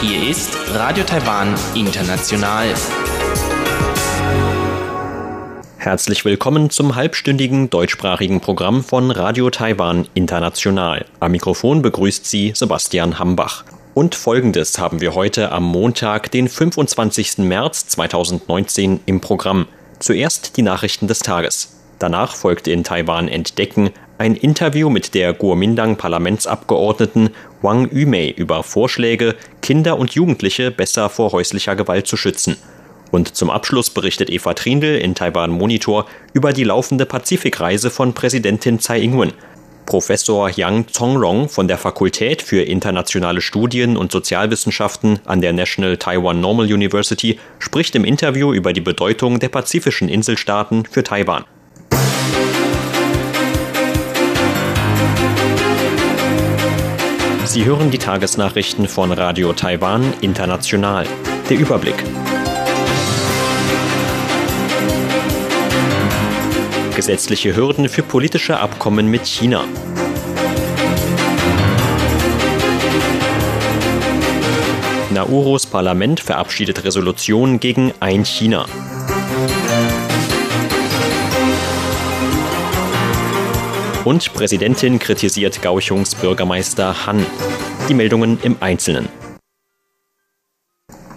Hier ist Radio Taiwan International. Herzlich willkommen zum halbstündigen deutschsprachigen Programm von Radio Taiwan International. Am Mikrofon begrüßt Sie Sebastian Hambach. Und folgendes haben wir heute am Montag, den 25. März 2019 im Programm. Zuerst die Nachrichten des Tages. Danach folgte in Taiwan Entdecken ein Interview mit der Kuomintang-Parlamentsabgeordneten Wang Yumei über Vorschläge, Kinder und Jugendliche besser vor häuslicher Gewalt zu schützen. Und zum Abschluss berichtet Eva Trindl in Taiwan Monitor über die laufende Pazifikreise von Präsidentin Tsai Ing-wen. Professor Yang Zongrong von der Fakultät für internationale Studien und Sozialwissenschaften an der National Taiwan Normal University spricht im Interview über die Bedeutung der pazifischen Inselstaaten für Taiwan. Sie hören die Tagesnachrichten von Radio Taiwan International. Der Überblick. Gesetzliche Hürden für politische Abkommen mit China. Nauros Parlament verabschiedet Resolution gegen ein China. Und Präsidentin kritisiert Gauchungs Bürgermeister Han. Die Meldungen im Einzelnen.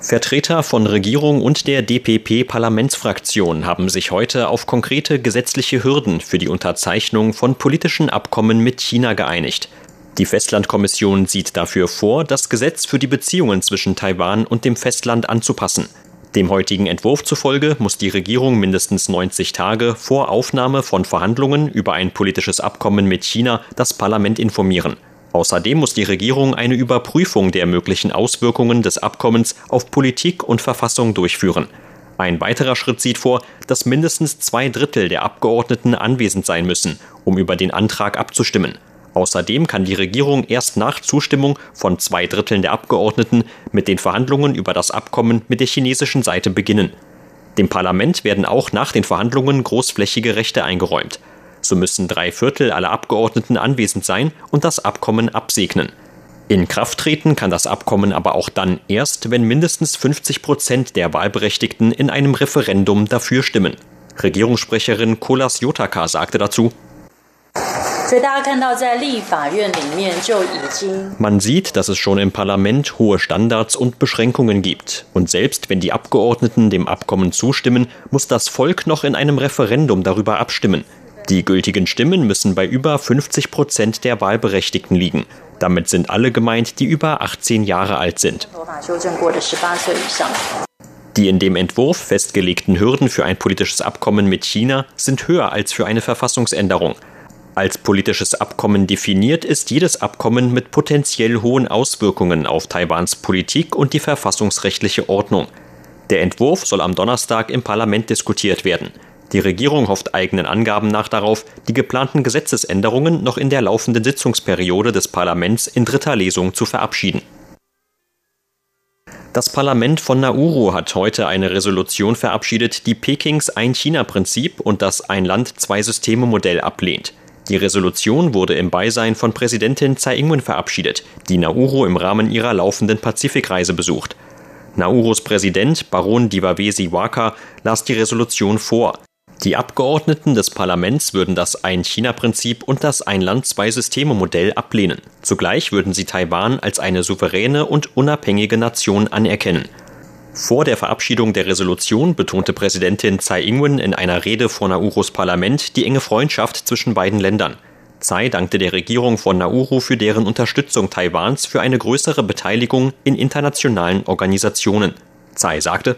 Vertreter von Regierung und der DPP-Parlamentsfraktion haben sich heute auf konkrete gesetzliche Hürden für die Unterzeichnung von politischen Abkommen mit China geeinigt. Die Festlandkommission sieht dafür vor, das Gesetz für die Beziehungen zwischen Taiwan und dem Festland anzupassen. Dem heutigen Entwurf zufolge muss die Regierung mindestens 90 Tage vor Aufnahme von Verhandlungen über ein politisches Abkommen mit China das Parlament informieren. Außerdem muss die Regierung eine Überprüfung der möglichen Auswirkungen des Abkommens auf Politik und Verfassung durchführen. Ein weiterer Schritt sieht vor, dass mindestens zwei Drittel der Abgeordneten anwesend sein müssen, um über den Antrag abzustimmen. Außerdem kann die Regierung erst nach Zustimmung von zwei Dritteln der Abgeordneten mit den Verhandlungen über das Abkommen mit der chinesischen Seite beginnen. Dem Parlament werden auch nach den Verhandlungen großflächige Rechte eingeräumt. So müssen drei Viertel aller Abgeordneten anwesend sein und das Abkommen absegnen. In Kraft treten kann das Abkommen aber auch dann erst, wenn mindestens 50 Prozent der Wahlberechtigten in einem Referendum dafür stimmen. Regierungssprecherin Kolas Jotaka sagte dazu, man sieht, dass es schon im Parlament hohe Standards und Beschränkungen gibt. Und selbst wenn die Abgeordneten dem Abkommen zustimmen, muss das Volk noch in einem Referendum darüber abstimmen. Die gültigen Stimmen müssen bei über 50 Prozent der Wahlberechtigten liegen. Damit sind alle gemeint, die über 18 Jahre alt sind. Die in dem Entwurf festgelegten Hürden für ein politisches Abkommen mit China sind höher als für eine Verfassungsänderung. Als politisches Abkommen definiert ist jedes Abkommen mit potenziell hohen Auswirkungen auf Taiwans Politik und die verfassungsrechtliche Ordnung. Der Entwurf soll am Donnerstag im Parlament diskutiert werden. Die Regierung hofft eigenen Angaben nach darauf, die geplanten Gesetzesänderungen noch in der laufenden Sitzungsperiode des Parlaments in dritter Lesung zu verabschieden. Das Parlament von Nauru hat heute eine Resolution verabschiedet, die Pekings Ein-China-Prinzip und das Ein-Land-Zwei-Systeme-Modell ablehnt. Die Resolution wurde im Beisein von Präsidentin Tsai Ing-wen verabschiedet, die Nauru im Rahmen ihrer laufenden Pazifikreise besucht. Naurus Präsident Baron Divavesi Waka las die Resolution vor. Die Abgeordneten des Parlaments würden das Ein-China-Prinzip und das Ein-Land-Zwei-Systeme-Modell ablehnen. Zugleich würden sie Taiwan als eine souveräne und unabhängige Nation anerkennen. Vor der Verabschiedung der Resolution betonte Präsidentin Tsai Ing-wen in einer Rede vor Naurus Parlament die enge Freundschaft zwischen beiden Ländern. Tsai dankte der Regierung von Nauru für deren Unterstützung Taiwans für eine größere Beteiligung in internationalen Organisationen. Tsai sagte,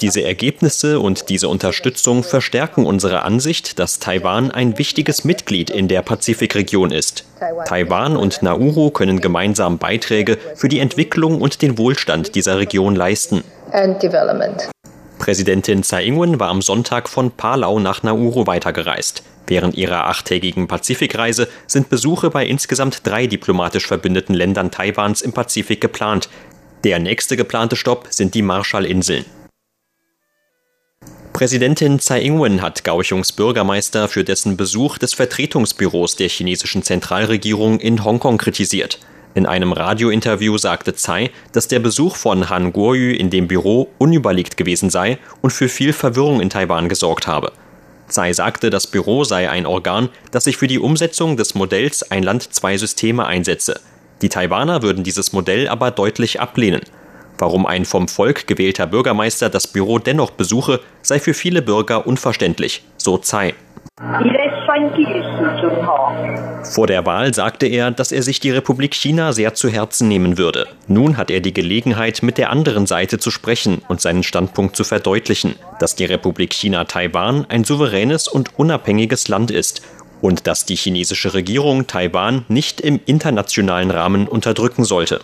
diese Ergebnisse und diese Unterstützung verstärken unsere Ansicht, dass Taiwan ein wichtiges Mitglied in der Pazifikregion ist. Taiwan und Nauru können gemeinsam Beiträge für die Entwicklung und den Wohlstand dieser Region leisten. Präsidentin Tsai Ing-wen war am Sonntag von Palau nach Nauru weitergereist. Während ihrer achttägigen Pazifikreise sind Besuche bei insgesamt drei diplomatisch verbündeten Ländern Taiwans im Pazifik geplant, der nächste geplante Stopp sind die Marshallinseln. Präsidentin Tsai Ing-wen hat Kaohsiungs Bürgermeister für dessen Besuch des Vertretungsbüros der chinesischen Zentralregierung in Hongkong kritisiert. In einem Radiointerview sagte Tsai, dass der Besuch von Han Guoyu in dem Büro unüberlegt gewesen sei und für viel Verwirrung in Taiwan gesorgt habe. Tsai sagte, das Büro sei ein Organ, das sich für die Umsetzung des Modells Ein Land, zwei Systeme einsetze. Die Taiwaner würden dieses Modell aber deutlich ablehnen. Warum ein vom Volk gewählter Bürgermeister das Büro dennoch besuche, sei für viele Bürger unverständlich, so Tsai. Vor der Wahl sagte er, dass er sich die Republik China sehr zu Herzen nehmen würde. Nun hat er die Gelegenheit, mit der anderen Seite zu sprechen und seinen Standpunkt zu verdeutlichen, dass die Republik China Taiwan ein souveränes und unabhängiges Land ist und dass die chinesische Regierung Taiwan nicht im internationalen Rahmen unterdrücken sollte.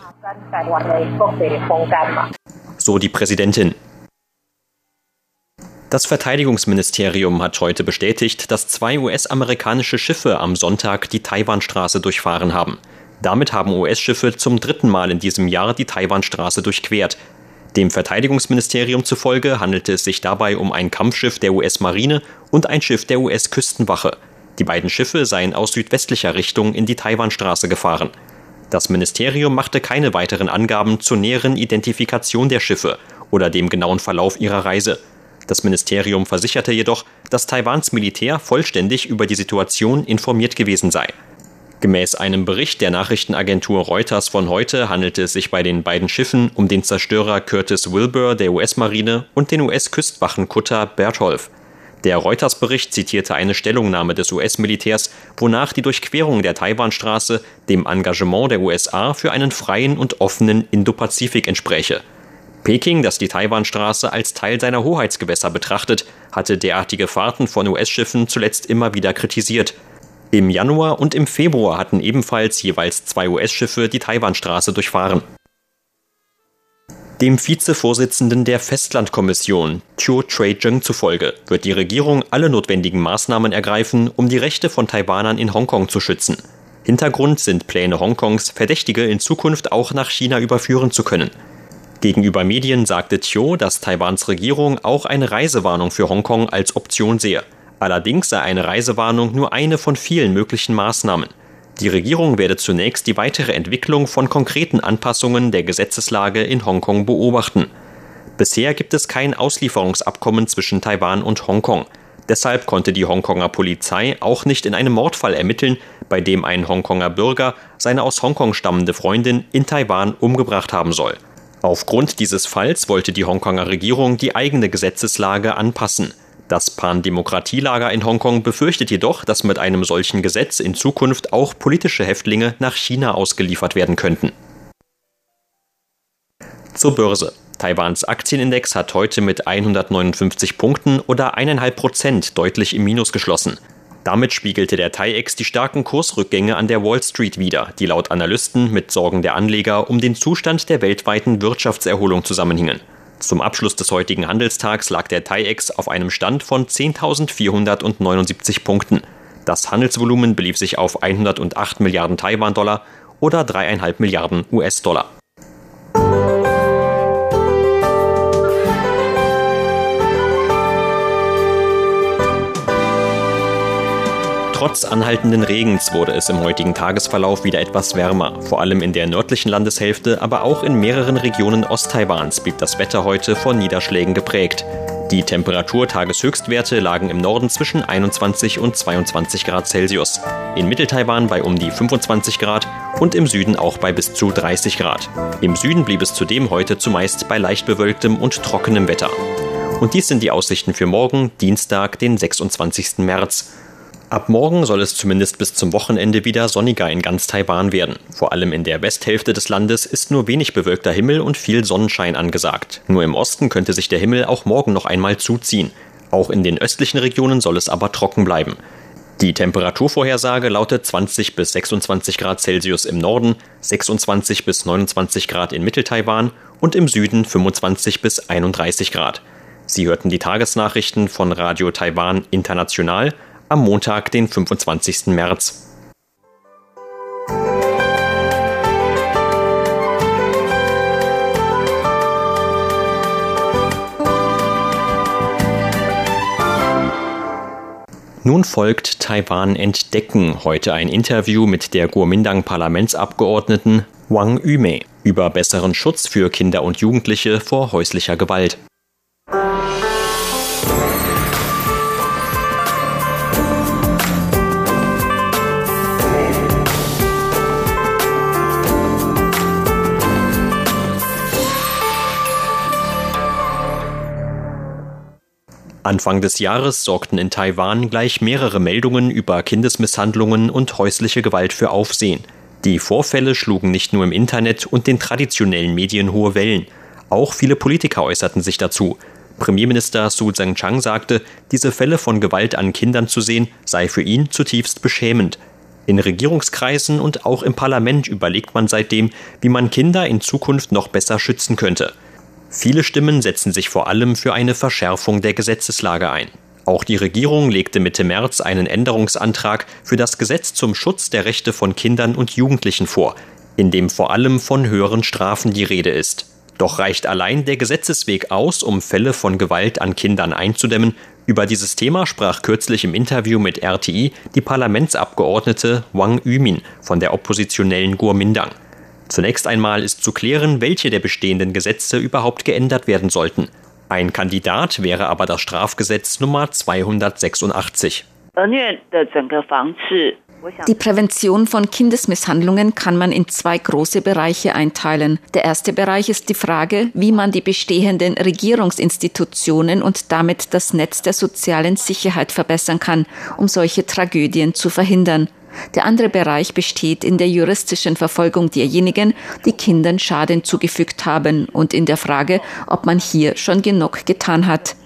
So die Präsidentin. Das Verteidigungsministerium hat heute bestätigt, dass zwei US-amerikanische Schiffe am Sonntag die Taiwanstraße durchfahren haben. Damit haben US-Schiffe zum dritten Mal in diesem Jahr die Taiwanstraße durchquert. Dem Verteidigungsministerium zufolge handelte es sich dabei um ein Kampfschiff der US-Marine und ein Schiff der US-Küstenwache. Die beiden Schiffe seien aus südwestlicher Richtung in die Taiwanstraße gefahren. Das Ministerium machte keine weiteren Angaben zur näheren Identifikation der Schiffe oder dem genauen Verlauf ihrer Reise. Das Ministerium versicherte jedoch, dass Taiwans Militär vollständig über die Situation informiert gewesen sei. Gemäß einem Bericht der Nachrichtenagentur Reuters von heute handelte es sich bei den beiden Schiffen um den Zerstörer Curtis Wilbur der US-Marine und den US-Küstwachenkutter Bertholf. Der Reuters-Bericht zitierte eine Stellungnahme des US-Militärs, wonach die Durchquerung der Taiwanstraße dem Engagement der USA für einen freien und offenen Indopazifik entspräche. Peking, das die Taiwanstraße als Teil seiner Hoheitsgewässer betrachtet, hatte derartige Fahrten von US-Schiffen zuletzt immer wieder kritisiert. Im Januar und im Februar hatten ebenfalls jeweils zwei US-Schiffe die Taiwanstraße durchfahren. Dem Vizevorsitzenden der Festlandkommission, Chiu Trey-Jung zufolge, wird die Regierung alle notwendigen Maßnahmen ergreifen, um die Rechte von Taiwanern in Hongkong zu schützen. Hintergrund sind Pläne Hongkongs, Verdächtige in Zukunft auch nach China überführen zu können. Gegenüber Medien sagte Chiu, dass Taiwans Regierung auch eine Reisewarnung für Hongkong als Option sehe. Allerdings sei eine Reisewarnung nur eine von vielen möglichen Maßnahmen. Die Regierung werde zunächst die weitere Entwicklung von konkreten Anpassungen der Gesetzeslage in Hongkong beobachten. Bisher gibt es kein Auslieferungsabkommen zwischen Taiwan und Hongkong. Deshalb konnte die Hongkonger Polizei auch nicht in einem Mordfall ermitteln, bei dem ein Hongkonger Bürger seine aus Hongkong stammende Freundin in Taiwan umgebracht haben soll. Aufgrund dieses Falls wollte die Hongkonger Regierung die eigene Gesetzeslage anpassen. Das Pan-Demokratielager in Hongkong befürchtet jedoch, dass mit einem solchen Gesetz in Zukunft auch politische Häftlinge nach China ausgeliefert werden könnten. Zur Börse. Taiwans Aktienindex hat heute mit 159 Punkten oder 1,5 Prozent deutlich im Minus geschlossen. Damit spiegelte der TAIEX die starken Kursrückgänge an der Wall Street wider, die laut Analysten mit Sorgen der Anleger um den Zustand der weltweiten Wirtschaftserholung zusammenhingen. Zum Abschluss des heutigen Handelstags lag der TAIEX auf einem Stand von 10.479 Punkten. Das Handelsvolumen belief sich auf 108 Milliarden Taiwan-Dollar oder 3,5 Milliarden US-Dollar. Trotz anhaltenden Regens wurde es im heutigen Tagesverlauf wieder etwas wärmer. Vor allem in der nördlichen Landeshälfte, aber auch in mehreren Regionen Osttaiwans blieb das Wetter heute von Niederschlägen geprägt. Die Temperatur-Tageshöchstwerte lagen im Norden zwischen 21 und 22 Grad Celsius, in Mitteltaiwan bei um die 25 Grad und im Süden auch bei bis zu 30 Grad. Im Süden blieb es zudem heute zumeist bei leicht bewölktem und trockenem Wetter. Und dies sind die Aussichten für morgen, Dienstag, den 26. März. Ab morgen soll es zumindest bis zum Wochenende wieder sonniger in ganz Taiwan werden. Vor allem in der Westhälfte des Landes ist nur wenig bewölkter Himmel und viel Sonnenschein angesagt. Nur im Osten könnte sich der Himmel auch morgen noch einmal zuziehen. Auch in den östlichen Regionen soll es aber trocken bleiben. Die Temperaturvorhersage lautet 20 bis 26 Grad Celsius im Norden, 26 bis 29 Grad in Mitteltaiwan und im Süden 25 bis 31 Grad. Sie hörten die Tagesnachrichten von Radio Taiwan International am Montag, den 25. März. Nun folgt Taiwan Entdecken, heute ein Interview mit der Kuomintang-Parlamentsabgeordneten Wang Yume über besseren Schutz für Kinder und Jugendliche vor häuslicher Gewalt. Anfang des Jahres sorgten in Taiwan gleich mehrere Meldungen über Kindesmisshandlungen und häusliche Gewalt für Aufsehen. Die Vorfälle schlugen nicht nur im Internet und den traditionellen Medien hohe Wellen. Auch viele Politiker äußerten sich dazu. Premierminister Su Zheng-Chang sagte, diese Fälle von Gewalt an Kindern zu sehen, sei für ihn zutiefst beschämend. In Regierungskreisen und auch im Parlament überlegt man seitdem, wie man Kinder in Zukunft noch besser schützen könnte. Viele Stimmen setzen sich vor allem für eine Verschärfung der Gesetzeslage ein. Auch die Regierung legte Mitte März einen Änderungsantrag für das Gesetz zum Schutz der Rechte von Kindern und Jugendlichen vor, in dem vor allem von höheren Strafen die Rede ist. Doch reicht allein der Gesetzesweg aus, um Fälle von Gewalt an Kindern einzudämmen? Über dieses Thema sprach kürzlich im Interview mit RTI die Parlamentsabgeordnete Wang Yumin von der oppositionellen Guomindang. Zunächst einmal ist zu klären, welche der bestehenden Gesetze überhaupt geändert werden sollten. Ein Kandidat wäre aber das Strafgesetz Nummer 286. Die Prävention von Kindesmisshandlungen kann man in zwei große Bereiche einteilen. Der erste Bereich ist die Frage, wie man die bestehenden Regierungsinstitutionen und damit das Netz der sozialen Sicherheit verbessern kann, um solche Tragödien zu verhindern. Der andere Bereich besteht in der juristischen Verfolgung derjenigen, die Kindern Schaden zugefügt haben und in der Frage, ob man hier schon genug getan hat.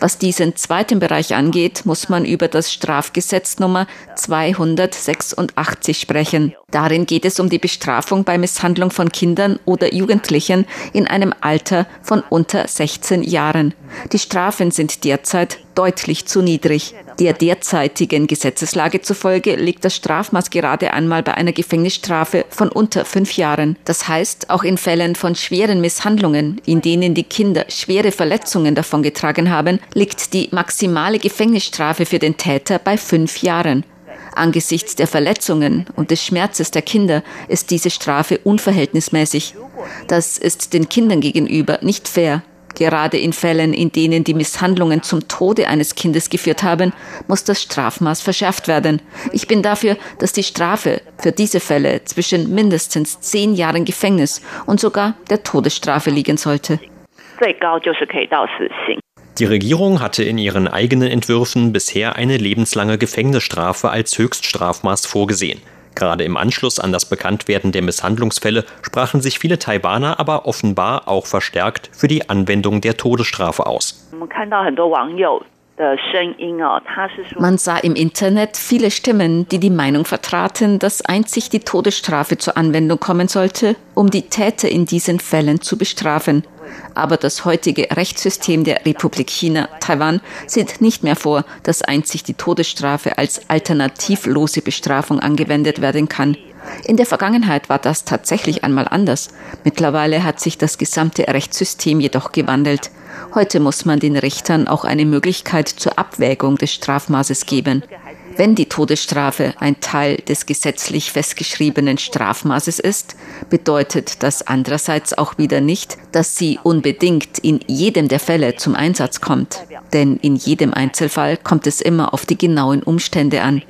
Was diesen zweiten Bereich angeht, muss man über das Strafgesetz Nummer 286 sprechen. Darin geht es um die Bestrafung bei Misshandlung von Kindern oder Jugendlichen in einem Alter von unter 16 Jahren. Die Strafen sind derzeit deutlich zu niedrig. Der derzeitigen Gesetzeslage zufolge liegt das Strafmaß gerade einmal bei einer Gefängnisstrafe von unter fünf Jahren. Das heißt, auch in Fällen von schweren Misshandlungen, in denen die Kinder schwere Verletzungen davongetragen haben, liegt die maximale Gefängnisstrafe für den Täter bei fünf Jahren. Angesichts der Verletzungen und des Schmerzes der Kinder ist diese Strafe unverhältnismäßig. Das ist den Kindern gegenüber nicht fair. Gerade in Fällen, in denen die Misshandlungen zum Tode eines Kindes geführt haben, muss das Strafmaß verschärft werden. Ich bin dafür, dass die Strafe für diese Fälle zwischen mindestens zehn Jahren Gefängnis und sogar der Todesstrafe liegen sollte. Die Regierung hatte in ihren eigenen Entwürfen bisher eine lebenslange Gefängnisstrafe als Höchststrafmaß vorgesehen. Gerade im Anschluss an das Bekanntwerden der Misshandlungsfälle sprachen sich viele Taiwaner aber offenbar auch verstärkt für die Anwendung der Todesstrafe aus. Man sah im Internet viele Stimmen, die die Meinung vertraten, dass einzig die Todesstrafe zur Anwendung kommen sollte, um die Täter in diesen Fällen zu bestrafen. Aber das heutige Rechtssystem der Republik China, Taiwan, sieht nicht mehr vor, dass einzig die Todesstrafe als alternativlose Bestrafung angewendet werden kann. In der Vergangenheit war das tatsächlich einmal anders. Mittlerweile hat sich das gesamte Rechtssystem jedoch gewandelt. Heute muss man den Richtern auch eine Möglichkeit zur Abwägung des Strafmaßes geben. Wenn die Todesstrafe ein Teil des gesetzlich festgeschriebenen Strafmaßes ist, bedeutet das andererseits auch wieder nicht, dass sie unbedingt in jedem der Fälle zum Einsatz kommt. Denn in jedem Einzelfall kommt es immer auf die genauen Umstände an.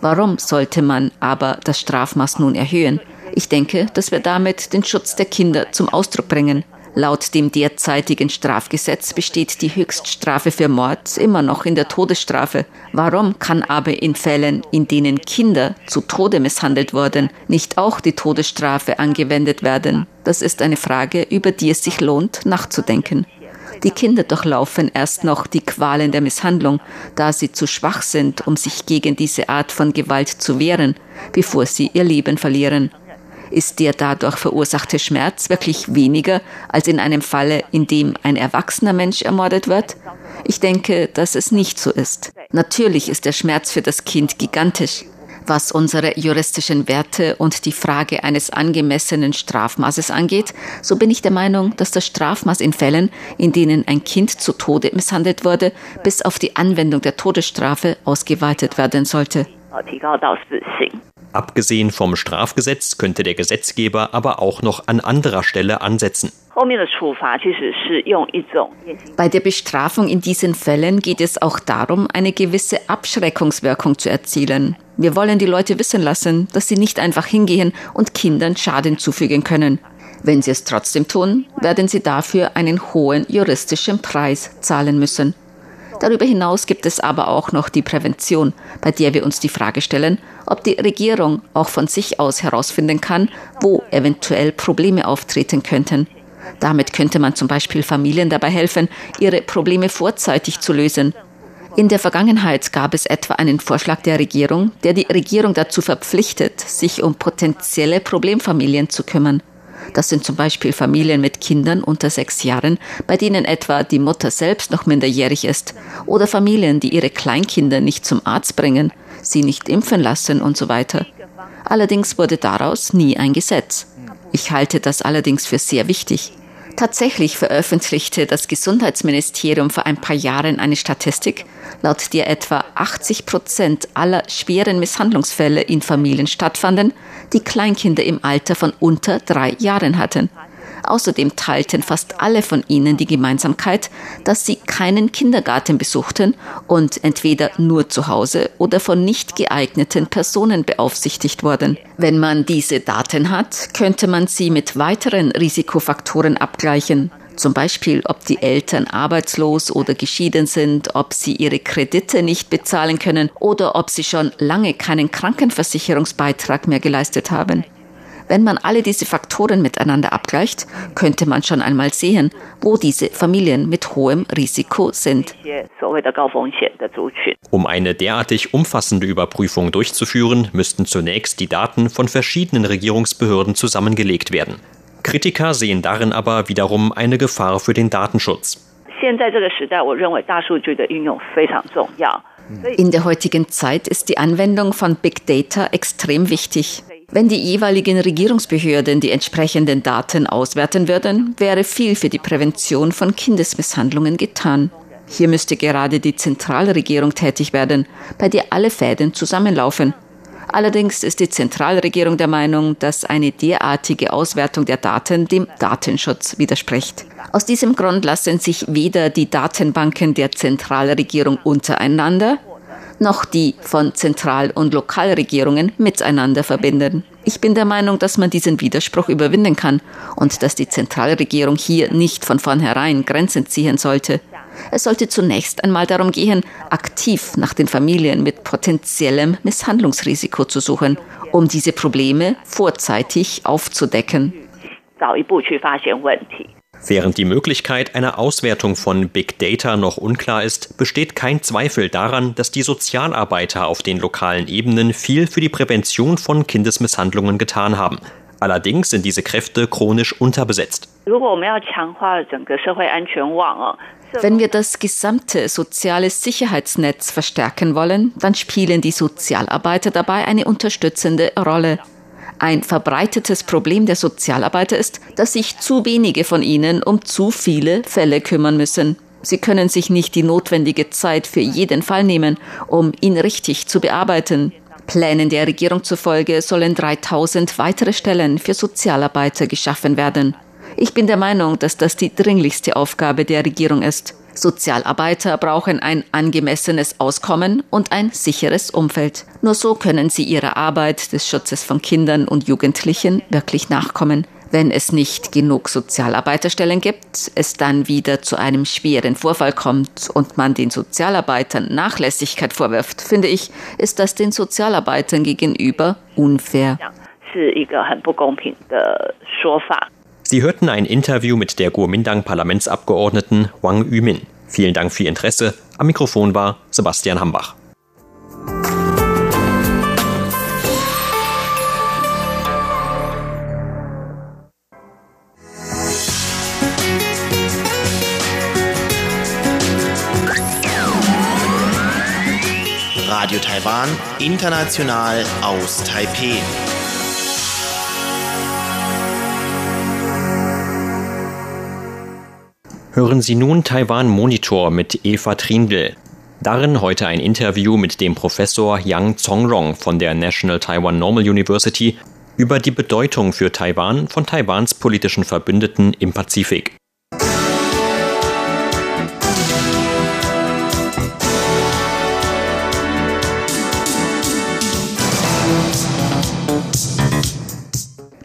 Warum sollte man aber das Strafmaß nun erhöhen? Ich denke, dass wir damit den Schutz der Kinder zum Ausdruck bringen. Laut dem derzeitigen Strafgesetz besteht die Höchststrafe für Mord immer noch in der Todesstrafe. Warum kann aber in Fällen, in denen Kinder zu Tode misshandelt wurden, nicht auch die Todesstrafe angewendet werden? Das ist eine Frage, über die es sich lohnt, nachzudenken. Die Kinder durchlaufen erst noch die Qualen der Misshandlung, da sie zu schwach sind, um sich gegen diese Art von Gewalt zu wehren, bevor sie ihr Leben verlieren ist der dadurch verursachte Schmerz wirklich weniger als in einem Falle, in dem ein erwachsener Mensch ermordet wird? Ich denke, dass es nicht so ist. Natürlich ist der Schmerz für das Kind gigantisch. Was unsere juristischen Werte und die Frage eines angemessenen Strafmaßes angeht, so bin ich der Meinung, dass das Strafmaß in Fällen, in denen ein Kind zu Tode misshandelt wurde, bis auf die Anwendung der Todesstrafe ausgeweitet werden sollte. Abgesehen vom Strafgesetz könnte der Gesetzgeber aber auch noch an anderer Stelle ansetzen. Bei der Bestrafung in diesen Fällen geht es auch darum, eine gewisse Abschreckungswirkung zu erzielen. Wir wollen die Leute wissen lassen, dass sie nicht einfach hingehen und Kindern Schaden zufügen können. Wenn sie es trotzdem tun, werden sie dafür einen hohen juristischen Preis zahlen müssen. Darüber hinaus gibt es aber auch noch die Prävention, bei der wir uns die Frage stellen, ob die Regierung auch von sich aus herausfinden kann, wo eventuell Probleme auftreten könnten. Damit könnte man zum Beispiel Familien dabei helfen, ihre Probleme vorzeitig zu lösen. In der Vergangenheit gab es etwa einen Vorschlag der Regierung, der die Regierung dazu verpflichtet, sich um potenzielle Problemfamilien zu kümmern. Das sind zum Beispiel Familien mit Kindern unter sechs Jahren, bei denen etwa die Mutter selbst noch minderjährig ist, oder Familien, die ihre Kleinkinder nicht zum Arzt bringen, sie nicht impfen lassen und so weiter. Allerdings wurde daraus nie ein Gesetz. Ich halte das allerdings für sehr wichtig. Tatsächlich veröffentlichte das Gesundheitsministerium vor ein paar Jahren eine Statistik, laut der etwa 80 Prozent aller schweren Misshandlungsfälle in Familien stattfanden, die Kleinkinder im Alter von unter drei Jahren hatten. Außerdem teilten fast alle von ihnen die Gemeinsamkeit, dass sie keinen Kindergarten besuchten und entweder nur zu Hause oder von nicht geeigneten Personen beaufsichtigt wurden. Wenn man diese Daten hat, könnte man sie mit weiteren Risikofaktoren abgleichen. Zum Beispiel, ob die Eltern arbeitslos oder geschieden sind, ob sie ihre Kredite nicht bezahlen können oder ob sie schon lange keinen Krankenversicherungsbeitrag mehr geleistet haben. Wenn man alle diese Faktoren miteinander abgleicht, könnte man schon einmal sehen, wo diese Familien mit hohem Risiko sind. Um eine derartig umfassende Überprüfung durchzuführen, müssten zunächst die Daten von verschiedenen Regierungsbehörden zusammengelegt werden. Kritiker sehen darin aber wiederum eine Gefahr für den Datenschutz. In der heutigen Zeit ist die Anwendung von Big Data extrem wichtig. Wenn die jeweiligen Regierungsbehörden die entsprechenden Daten auswerten würden, wäre viel für die Prävention von Kindesmisshandlungen getan. Hier müsste gerade die Zentralregierung tätig werden, bei der alle Fäden zusammenlaufen. Allerdings ist die Zentralregierung der Meinung, dass eine derartige Auswertung der Daten dem Datenschutz widerspricht. Aus diesem Grund lassen sich weder die Datenbanken der Zentralregierung untereinander noch die von Zentral- und Lokalregierungen miteinander verbinden. Ich bin der Meinung, dass man diesen Widerspruch überwinden kann und dass die Zentralregierung hier nicht von vornherein Grenzen ziehen sollte. Es sollte zunächst einmal darum gehen, aktiv nach den Familien mit potenziellem Misshandlungsrisiko zu suchen, um diese Probleme vorzeitig aufzudecken. Während die Möglichkeit einer Auswertung von Big Data noch unklar ist, besteht kein Zweifel daran, dass die Sozialarbeiter auf den lokalen Ebenen viel für die Prävention von Kindesmisshandlungen getan haben. Allerdings sind diese Kräfte chronisch unterbesetzt. Wenn wir das gesamte soziale Sicherheitsnetz verstärken wollen, dann spielen die Sozialarbeiter dabei eine unterstützende Rolle. Ein verbreitetes Problem der Sozialarbeiter ist, dass sich zu wenige von ihnen um zu viele Fälle kümmern müssen. Sie können sich nicht die notwendige Zeit für jeden Fall nehmen, um ihn richtig zu bearbeiten. Plänen der Regierung zufolge sollen 3000 weitere Stellen für Sozialarbeiter geschaffen werden. Ich bin der Meinung, dass das die dringlichste Aufgabe der Regierung ist. Sozialarbeiter brauchen ein angemessenes Auskommen und ein sicheres Umfeld. Nur so können sie ihrer Arbeit des Schutzes von Kindern und Jugendlichen wirklich nachkommen. Wenn es nicht genug Sozialarbeiterstellen gibt, es dann wieder zu einem schweren Vorfall kommt und man den Sozialarbeitern Nachlässigkeit vorwirft, finde ich, ist das den Sozialarbeitern gegenüber unfair. Sie hörten ein Interview mit der Kuomintang-Parlamentsabgeordneten Wang Yumin. Vielen Dank für Ihr Interesse. Am Mikrofon war Sebastian Hambach. Radio Taiwan international aus Taipeh. Hören Sie nun Taiwan Monitor mit Eva Trindl. Darin heute ein Interview mit dem Professor Yang Zongrong von der National Taiwan Normal University über die Bedeutung für Taiwan von Taiwans politischen Verbündeten im Pazifik.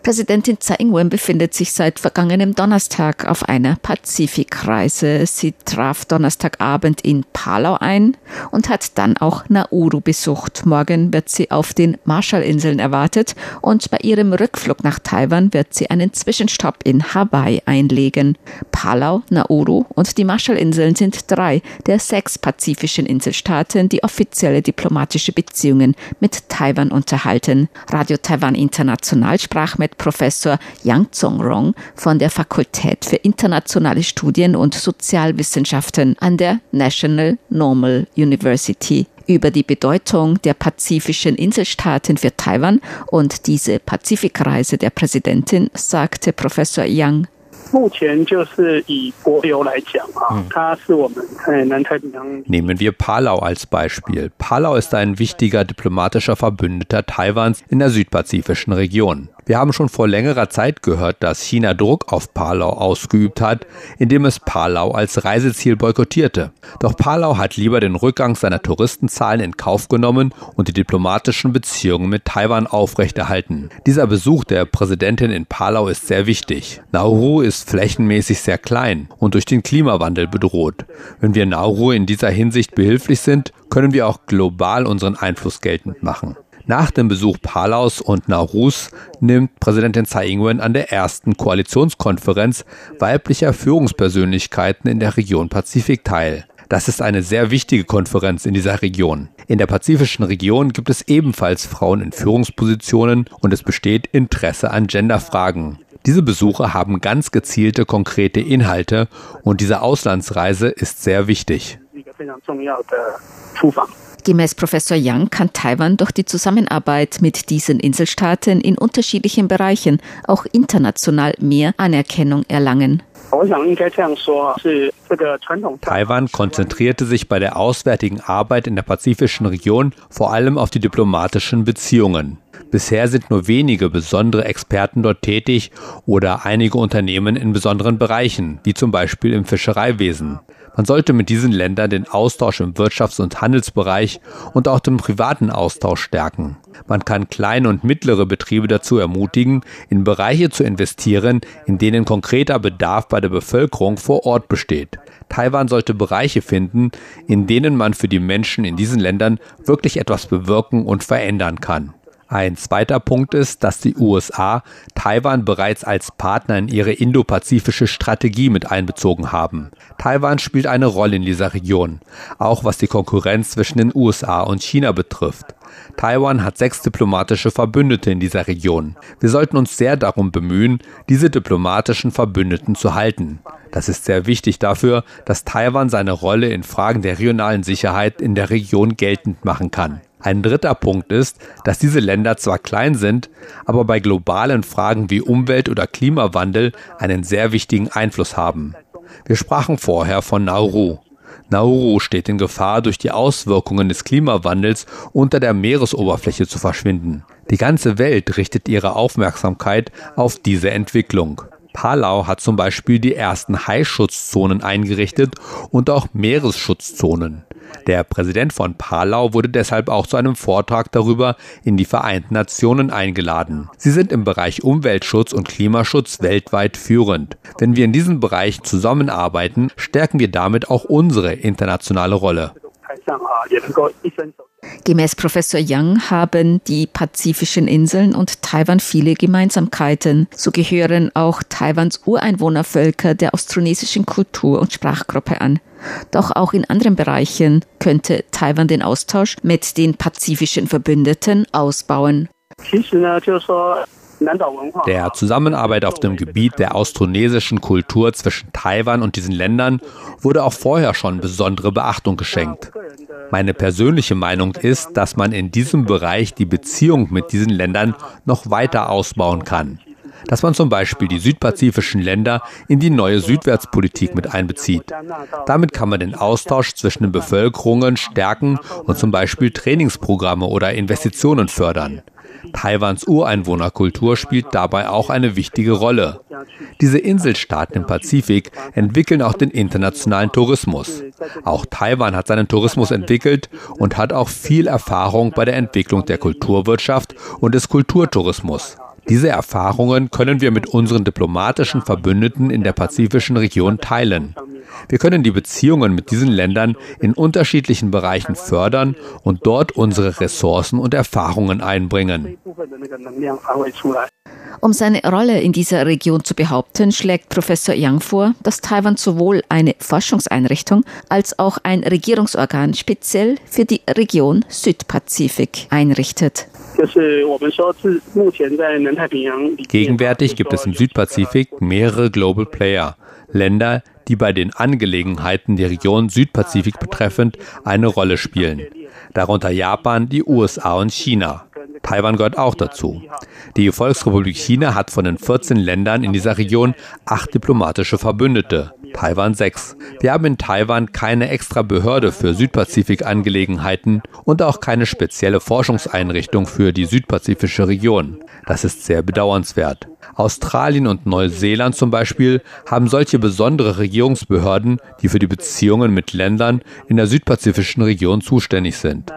Präsidentin Tsai Ing-wen befindet sich seit vergangenem Donnerstag auf einer Pazifikreise. Sie traf Donnerstagabend in Palau ein und hat dann auch Nauru besucht. Morgen wird sie auf den Marshallinseln erwartet und bei ihrem Rückflug nach Taiwan wird sie einen Zwischenstopp in Hawaii einlegen. Palau, Nauru und die Marshallinseln sind drei der sechs pazifischen Inselstaaten, die offizielle diplomatische Beziehungen mit Taiwan unterhalten. Radio Taiwan International sprach mit Professor Yang Zongrong von der Fakultät für internationale Studien und Sozialwissenschaften an der National Normal University über die Bedeutung der pazifischen Inselstaaten für Taiwan und diese Pazifikreise der Präsidentin sagte Professor Yang 目前就是以帛琉来讲啊，它是我们在南太平洋。Nehmen wir Palau als Beispiel. Palau ist ein wichtiger diplomatischer Verbündeter Taiwans in der südpazifischen Region. Wir haben schon vor längerer Zeit gehört, dass China Druck auf Palau ausgeübt hat, indem es Palau als Reiseziel boykottierte. Doch Palau hat lieber den Rückgang seiner Touristenzahlen in Kauf genommen und die diplomatischen Beziehungen mit Taiwan aufrechterhalten. Dieser Besuch der Präsidentin in Palau ist sehr wichtig. Nauru ist flächenmäßig sehr klein und durch den Klimawandel bedroht. Wenn wir Nauru in dieser Hinsicht behilflich sind, können wir auch global unseren Einfluss geltend machen. Nach dem Besuch Palaus und Naurus nimmt Präsidentin Tsai Ing-wen an der ersten Koalitionskonferenz weiblicher Führungspersönlichkeiten in der Region Pazifik teil. Das ist eine sehr wichtige Konferenz in dieser Region. In der pazifischen Region gibt es ebenfalls Frauen in Führungspositionen und es besteht Interesse an Genderfragen. Diese Besuche haben ganz gezielte, konkrete Inhalte und diese Auslandsreise ist sehr wichtig. Gemäß Professor Yang kann Taiwan durch die Zusammenarbeit mit diesen Inselstaaten in unterschiedlichen Bereichen auch international mehr Anerkennung erlangen. Taiwan konzentrierte sich bei der auswärtigen Arbeit in der pazifischen Region vor allem auf die diplomatischen Beziehungen. Bisher sind nur wenige besondere Experten dort tätig oder einige Unternehmen in besonderen Bereichen, wie zum Beispiel im Fischereiwesen. Man sollte mit diesen Ländern den Austausch im Wirtschafts- und Handelsbereich und auch den privaten Austausch stärken. Man kann kleine und mittlere Betriebe dazu ermutigen, in Bereiche zu investieren, in denen konkreter Bedarf bei der Bevölkerung vor Ort besteht. Taiwan sollte Bereiche finden, in denen man für die Menschen in diesen Ländern wirklich etwas bewirken und verändern kann. Ein zweiter Punkt ist, dass die USA Taiwan bereits als Partner in ihre indopazifische Strategie mit einbezogen haben. Taiwan spielt eine Rolle in dieser Region, auch was die Konkurrenz zwischen den USA und China betrifft. Taiwan hat sechs diplomatische Verbündete in dieser Region. Wir sollten uns sehr darum bemühen, diese diplomatischen Verbündeten zu halten. Das ist sehr wichtig dafür, dass Taiwan seine Rolle in Fragen der regionalen Sicherheit in der Region geltend machen kann. Ein dritter Punkt ist, dass diese Länder zwar klein sind, aber bei globalen Fragen wie Umwelt- oder Klimawandel einen sehr wichtigen Einfluss haben. Wir sprachen vorher von Nauru. Nauru steht in Gefahr, durch die Auswirkungen des Klimawandels unter der Meeresoberfläche zu verschwinden. Die ganze Welt richtet ihre Aufmerksamkeit auf diese Entwicklung. Palau hat zum Beispiel die ersten Haischützzonen eingerichtet und auch Meeresschutzzonen. Der Präsident von Palau wurde deshalb auch zu einem Vortrag darüber in die Vereinten Nationen eingeladen. Sie sind im Bereich Umweltschutz und Klimaschutz weltweit führend. Wenn wir in diesem Bereich zusammenarbeiten, stärken wir damit auch unsere internationale Rolle. Gemäß Professor Yang haben die pazifischen Inseln und Taiwan viele Gemeinsamkeiten. So gehören auch Taiwans Ureinwohnervölker der austronesischen Kultur- und Sprachgruppe an. Doch auch in anderen Bereichen könnte Taiwan den Austausch mit den pazifischen Verbündeten ausbauen. Der Zusammenarbeit auf dem Gebiet der austronesischen Kultur zwischen Taiwan und diesen Ländern wurde auch vorher schon besondere Beachtung geschenkt. Meine persönliche Meinung ist, dass man in diesem Bereich die Beziehung mit diesen Ländern noch weiter ausbauen kann dass man zum Beispiel die südpazifischen Länder in die neue Südwärtspolitik mit einbezieht. Damit kann man den Austausch zwischen den Bevölkerungen stärken und zum Beispiel Trainingsprogramme oder Investitionen fördern. Taiwans Ureinwohnerkultur spielt dabei auch eine wichtige Rolle. Diese Inselstaaten im Pazifik entwickeln auch den internationalen Tourismus. Auch Taiwan hat seinen Tourismus entwickelt und hat auch viel Erfahrung bei der Entwicklung der Kulturwirtschaft und des Kulturtourismus. Diese Erfahrungen können wir mit unseren diplomatischen Verbündeten in der pazifischen Region teilen. Wir können die Beziehungen mit diesen Ländern in unterschiedlichen Bereichen fördern und dort unsere Ressourcen und Erfahrungen einbringen. Um seine Rolle in dieser Region zu behaupten, schlägt Professor Yang vor, dass Taiwan sowohl eine Forschungseinrichtung als auch ein Regierungsorgan speziell für die Region Südpazifik einrichtet. Gegenwärtig gibt es im Südpazifik mehrere Global Player, Länder, die bei den Angelegenheiten der Region Südpazifik betreffend eine Rolle spielen. Darunter Japan, die USA und China. Taiwan gehört auch dazu. Die Volksrepublik China hat von den 14 Ländern in dieser Region acht diplomatische Verbündete. Taiwan 6. Wir haben in Taiwan keine extra Behörde für Südpazifik-Angelegenheiten und auch keine spezielle Forschungseinrichtung für die südpazifische Region. Das ist sehr bedauernswert. Australien und Neuseeland zum Beispiel haben solche besondere Regierungsbehörden, die für die Beziehungen mit Ländern in der südpazifischen Region zuständig sind.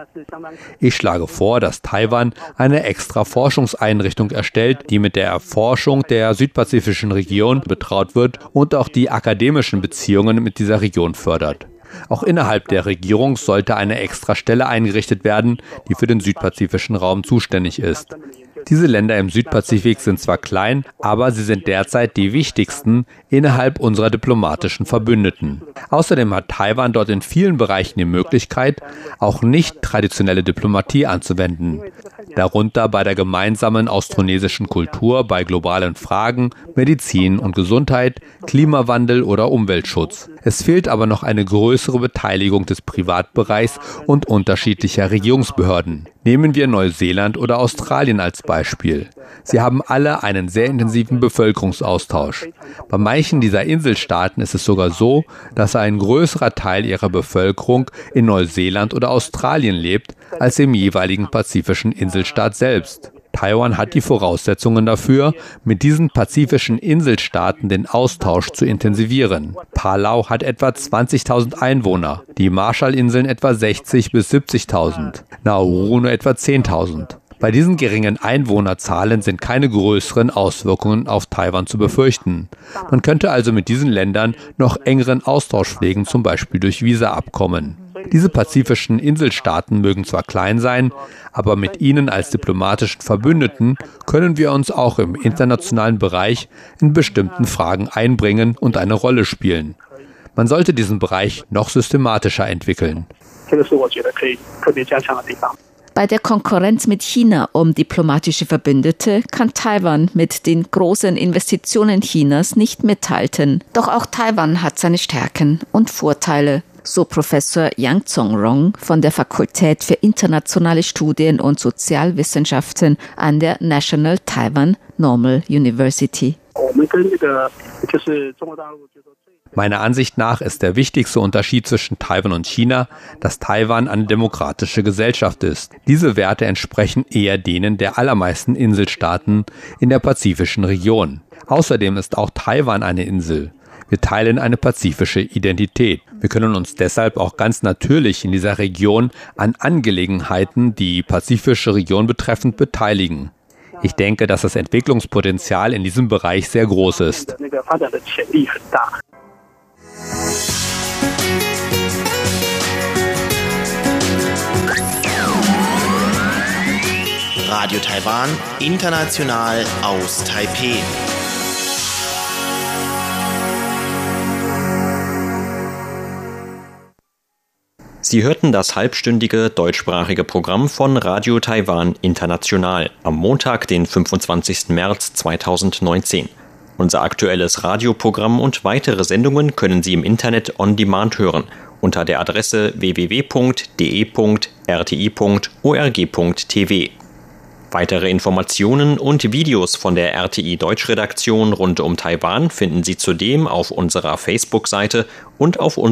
Ich schlage vor, dass Taiwan eine extra Forschungseinrichtung erstellt, die mit der Erforschung der südpazifischen Region betraut wird und auch die akademischen Beziehungen mit dieser Region fördert. Auch innerhalb der Regierung sollte eine extra Stelle eingerichtet werden, die für den südpazifischen Raum zuständig ist. Diese Länder im Südpazifik sind zwar klein, aber sie sind derzeit die wichtigsten innerhalb unserer diplomatischen Verbündeten. Außerdem hat Taiwan dort in vielen Bereichen die Möglichkeit, auch nicht traditionelle Diplomatie anzuwenden, darunter bei der gemeinsamen austronesischen Kultur, bei globalen Fragen, Medizin und Gesundheit, Klimawandel oder Umweltschutz. Es fehlt aber noch eine größere Beteiligung des Privatbereichs und unterschiedlicher Regierungsbehörden. Nehmen wir Neuseeland oder Australien als Beispiel. Sie haben alle einen sehr intensiven Bevölkerungsaustausch. Bei manchen dieser Inselstaaten ist es sogar so, dass ein größerer Teil ihrer Bevölkerung in Neuseeland oder Australien lebt, als im jeweiligen pazifischen Inselstaat selbst. Taiwan hat die Voraussetzungen dafür, mit diesen pazifischen Inselstaaten den Austausch zu intensivieren. Palau hat etwa 20.000 Einwohner, die Marshallinseln etwa 60 bis 70.000, Nauru nur etwa 10.000. Bei diesen geringen Einwohnerzahlen sind keine größeren Auswirkungen auf Taiwan zu befürchten. Man könnte also mit diesen Ländern noch engeren Austausch pflegen, zum Beispiel durch Visaabkommen. Diese pazifischen Inselstaaten mögen zwar klein sein, aber mit ihnen als diplomatischen Verbündeten können wir uns auch im internationalen Bereich in bestimmten Fragen einbringen und eine Rolle spielen. Man sollte diesen Bereich noch systematischer entwickeln. Bei der Konkurrenz mit China um diplomatische Verbündete kann Taiwan mit den großen Investitionen Chinas nicht mithalten. Doch auch Taiwan hat seine Stärken und Vorteile so Professor Yang Zongrong von der Fakultät für internationale Studien und Sozialwissenschaften an der National Taiwan Normal University. Meiner Ansicht nach ist der wichtigste Unterschied zwischen Taiwan und China, dass Taiwan eine demokratische Gesellschaft ist. Diese Werte entsprechen eher denen der allermeisten Inselstaaten in der pazifischen Region. Außerdem ist auch Taiwan eine Insel. Wir teilen eine pazifische Identität. Wir können uns deshalb auch ganz natürlich in dieser Region an Angelegenheiten, die pazifische Region betreffend, beteiligen. Ich denke, dass das Entwicklungspotenzial in diesem Bereich sehr groß ist. Radio Taiwan, international aus Taipeh. Sie hörten das halbstündige deutschsprachige Programm von Radio Taiwan International am Montag, den 25. März 2019. Unser aktuelles Radioprogramm und weitere Sendungen können Sie im Internet on demand hören unter der Adresse www.de.rti.org.tv. Weitere Informationen und Videos von der RTI Deutschredaktion rund um Taiwan finden Sie zudem auf unserer Facebook-Seite und auf unserer